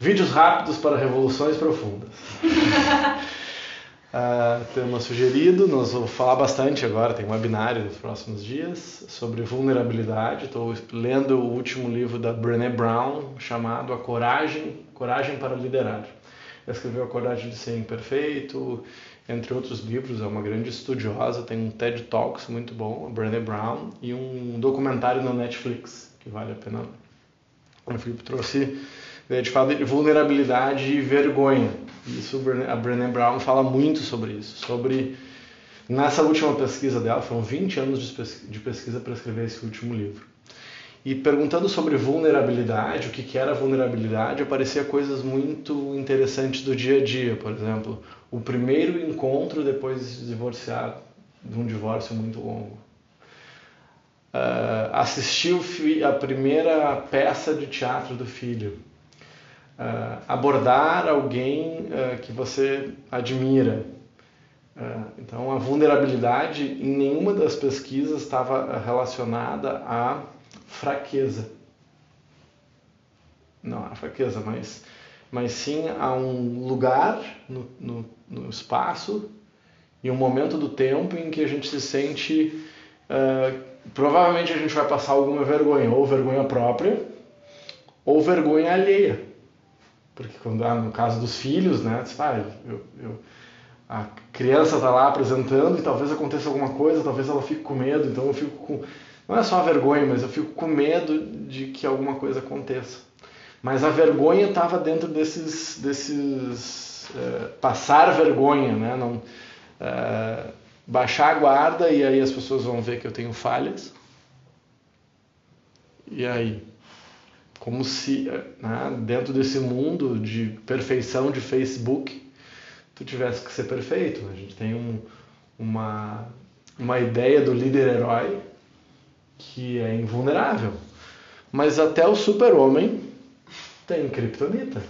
Vídeos rápidos para revoluções profundas. uh, tema sugerido, nós vamos falar bastante agora, tem um webinário nos próximos dias sobre vulnerabilidade. Estou lendo o último livro da Brené Brown chamado A Coragem, Coragem para Liderar. Ela escreveu A Coragem de Ser Imperfeito, entre outros livros, é uma grande estudiosa, tem um TED Talks muito bom, a Brené Brown, e um documentário na Netflix, que vale a pena. O Felipe trouxe fala de vulnerabilidade e vergonha. Isso a Brené Brown fala muito sobre isso, sobre nessa última pesquisa dela, foram 20 anos de pesquisa para escrever esse último livro. E perguntando sobre vulnerabilidade, o que, que era vulnerabilidade, aparecia coisas muito interessantes do dia a dia. Por exemplo, o primeiro encontro depois de se divorciar, de um divórcio muito longo. Uh, assistir a primeira peça de teatro do filho uh, abordar alguém uh, que você admira. Uh, então, a vulnerabilidade em nenhuma das pesquisas estava relacionada à fraqueza. Não a fraqueza, mas, mas sim a um lugar no, no, no espaço e um momento do tempo em que a gente se sente. provavelmente a gente vai passar alguma vergonha, ou vergonha própria, ou vergonha alheia. Porque quando, ah, no caso dos filhos, né, você ah, eu, eu, a criança está lá apresentando e talvez aconteça alguma coisa, talvez ela fique com medo, então eu fico com, não é só a vergonha, mas eu fico com medo de que alguma coisa aconteça. Mas a vergonha estava dentro desses, desses é, passar vergonha, né, não, é, baixar a guarda e aí as pessoas vão ver que eu tenho falhas. E aí? Como se né, dentro desse mundo de perfeição de Facebook tu tivesse que ser perfeito. A gente tem um, uma, uma ideia do líder herói que é invulnerável. Mas até o super-homem tem kryptonita.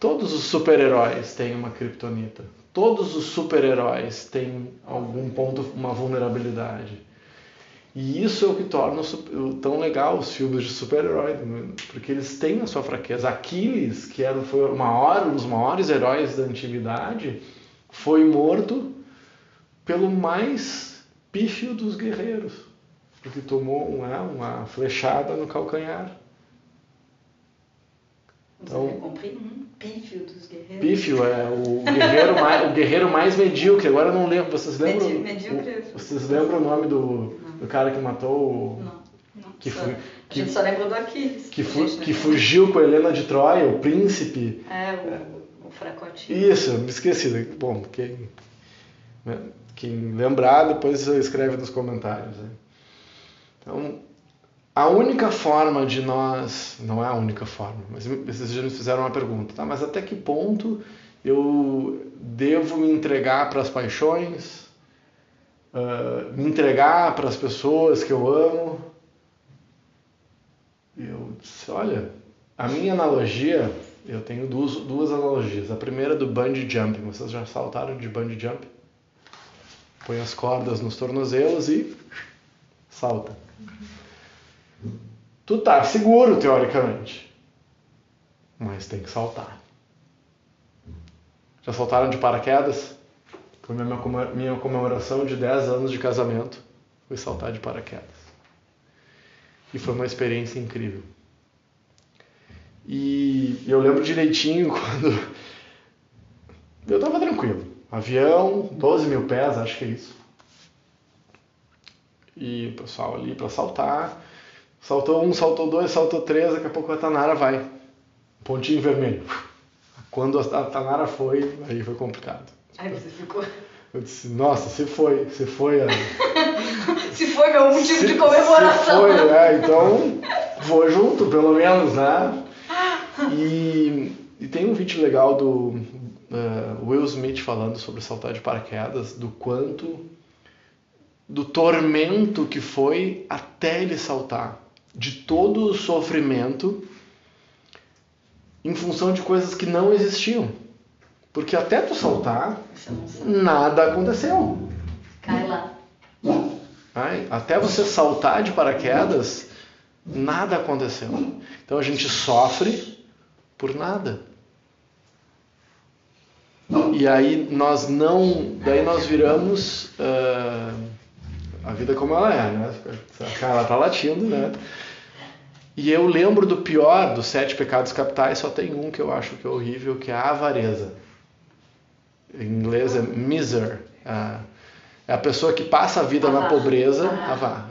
Todos os super-heróis têm uma kryptonita. Todos os super-heróis têm algum ponto, uma vulnerabilidade. E isso é o que torna tão legal os filmes de super-herói, porque eles têm a sua fraqueza. Aquiles, que era, foi o maior, um dos maiores heróis da antiguidade, foi morto pelo mais pífio dos guerreiros, porque tomou uma, uma flechada no calcanhar. Então, hum, pífio dos guerreiros. Pífio é o guerreiro mais, o guerreiro mais medíocre. Agora eu não lembro. Vocês lembram? Medíocre. Vocês lembram o nome do do cara que matou Não, não. Que, só, foi, que, a gente só lembra do Aquiles. Que, fu que fugiu com a Helena de Troia, o príncipe. É, o, o fracote. Isso, me esqueci. Bom, quem, né, quem lembrar, depois escreve nos comentários. Né? Então, a única forma de nós, não é a única forma, mas esses dias me fizeram uma pergunta, tá? Mas até que ponto eu devo me entregar para as paixões, uh, me entregar para as pessoas que eu amo. Eu disse, olha, a minha analogia, eu tenho duas, duas analogias. A primeira é do bungee jumping. Vocês já saltaram de bungee jump? Põe as cordas nos tornozelos e salta. Tu tá seguro, teoricamente. Mas tem que saltar. Já saltaram de paraquedas? Foi minha, comemoração de 10 anos de casamento. Foi saltar de paraquedas. E foi uma experiência incrível. E eu lembro direitinho quando. Eu estava tranquilo. Avião, 12 mil pés, acho que é isso. E o pessoal ali para saltar. Saltou um, saltou dois, saltou três, daqui a pouco a Tanara vai. Pontinho vermelho. Quando a Tanara foi, aí foi complicado. Aí você ficou. Eu disse, nossa, se foi, se foi a... se foi meu motivo se, de comemoração. Se foi, é, então vou junto, pelo menos, né? E, e tem um vídeo legal do uh, Will Smith falando sobre saltar de paraquedas, do quanto, do tormento que foi até ele saltar, de todo o sofrimento em função de coisas que não existiam. Porque até tu saltar, nada aconteceu. Cai lá. Ai, até você saltar de paraquedas, nada aconteceu. Então a gente sofre por nada. E aí nós não, daí nós viramos uh, a vida como ela é, né? Ela tá latindo, né? E eu lembro do pior dos sete pecados capitais, só tem um que eu acho que é horrível, que é a avareza. Em inglês é miser. É a pessoa que passa a vida na pobreza,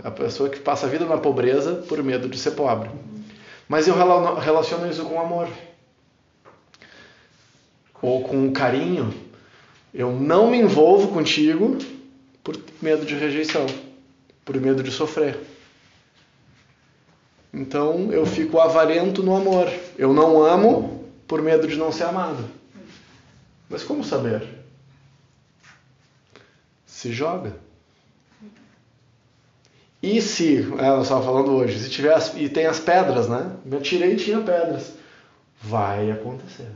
a pessoa que passa a vida na pobreza por medo de ser pobre. Mas eu relaciono isso com amor. Ou com carinho. Eu não me envolvo contigo por medo de rejeição, por medo de sofrer. Então eu fico avarento no amor. Eu não amo por medo de não ser amado. Mas como saber? Se joga. E se, é, eu estava falando hoje, se tiver as, e tem as pedras, né? Me atirei e tinha pedras. Vai acontecer.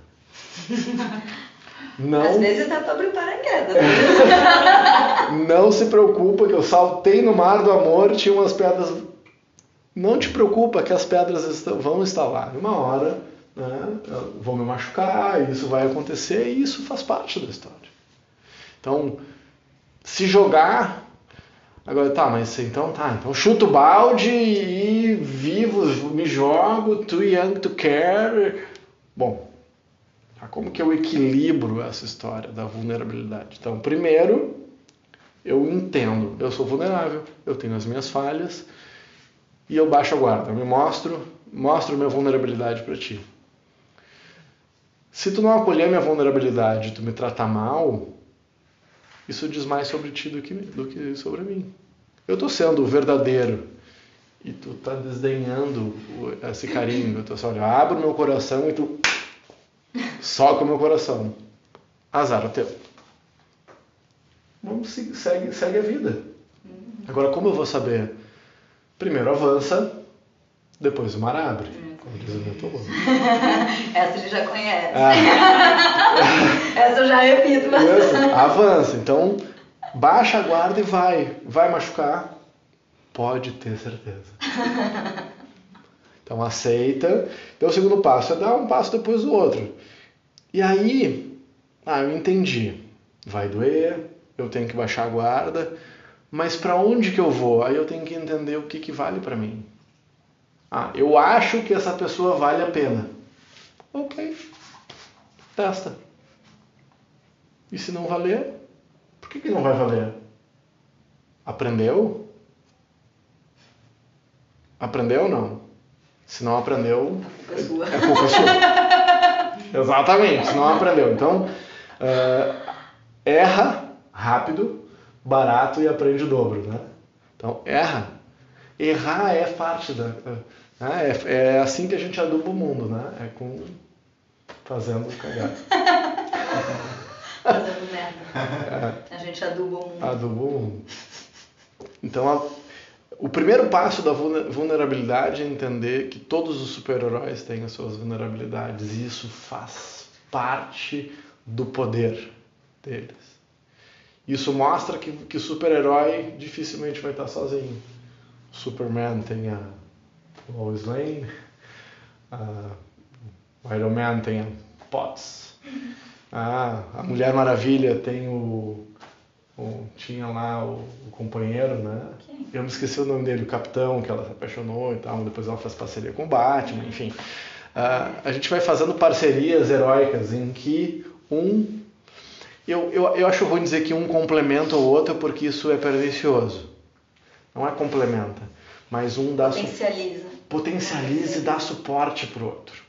Não, Às vezes dá para abrir paraquedas. não se preocupa que eu saltei no mar do amor, tinha umas pedras não te preocupa que as pedras estão, vão estar lá. Uma hora né, vão me machucar, isso vai acontecer e isso faz parte da história. Então, se jogar. Agora tá, mas então tá, então chuto o balde e vivo, me jogo, too young to care. Bom, tá, como que eu equilibro essa história da vulnerabilidade? Então, primeiro, eu entendo, eu sou vulnerável, eu tenho as minhas falhas, e eu baixo a guarda, eu me mostro, mostro minha vulnerabilidade para ti. Se tu não acolher minha vulnerabilidade, tu me tratar mal, isso diz mais sobre ti do que, do que sobre mim. Eu estou sendo verdadeiro e tu está desdenhando esse carinho. Eu tô só, olha, abro meu coração e tu soca o meu coração. Azar o teu. Vamos segue, segue a vida. Agora, como eu vou saber Primeiro avança, depois o mar abre. Como diz o meu Essa ele já conhece. Ah. Essa eu já repito bastante. Avança. Então, baixa a guarda e vai. Vai machucar? Pode ter certeza. Então, aceita. Então, o segundo passo é dar um passo depois do outro. E aí, ah, eu entendi. Vai doer, eu tenho que baixar a guarda mas para onde que eu vou? Aí eu tenho que entender o que, que vale para mim. Ah, eu acho que essa pessoa vale a pena. Ok, testa. E se não valer, por que, que não vai valer? Aprendeu? Aprendeu ou não? Se não aprendeu, é culpa sua. É culpa sua. Exatamente, se não aprendeu. Então, uh, erra rápido, barato e aprende o dobro, né? Então, erra. Errar é parte da... Né? É, é assim que a gente aduba o mundo, né? É com... fazendo cagada. fazendo merda. É. A gente aduba o mundo. Aduba o mundo. Então, a, o primeiro passo da vulnerabilidade é entender que todos os super-heróis têm as suas vulnerabilidades e isso faz parte do poder deles. Isso mostra que, que super-herói dificilmente vai estar sozinho. Superman tem a Lois Lane, a, o Iron Man tem a Potts, a, a Mulher Maravilha tem o, o tinha lá o, o, companheiro, né? Eu me esqueci o nome dele, o Capitão, que ela se apaixonou e tal, depois ela faz parceria com o Batman, enfim. Uh, a gente vai fazendo parcerias heróicas em que um eu, eu, eu acho ruim dizer que um complementa o outro porque isso é pernicioso. Não é complementa, mas um dá potencializa, su potencializa e dá suporte para o outro.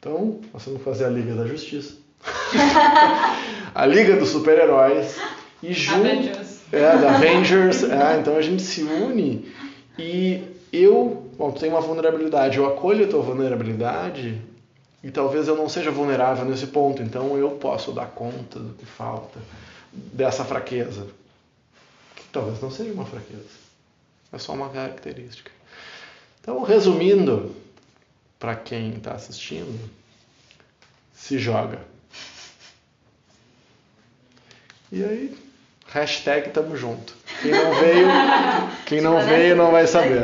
Então, nós vamos fazer a Liga da Justiça, a Liga dos Super-Heróis e junto Avengers. é da Avengers, é, então a gente se une e eu, bom, tu tem uma vulnerabilidade, eu acolho a tua vulnerabilidade e talvez eu não seja vulnerável nesse ponto, então eu posso dar conta do que falta, dessa fraqueza. Talvez não seja uma fraqueza, é só uma característica. Então, resumindo, para quem está assistindo, se joga. E aí, hashtag tamo junto. Quem não veio, quem não veio não vai saber.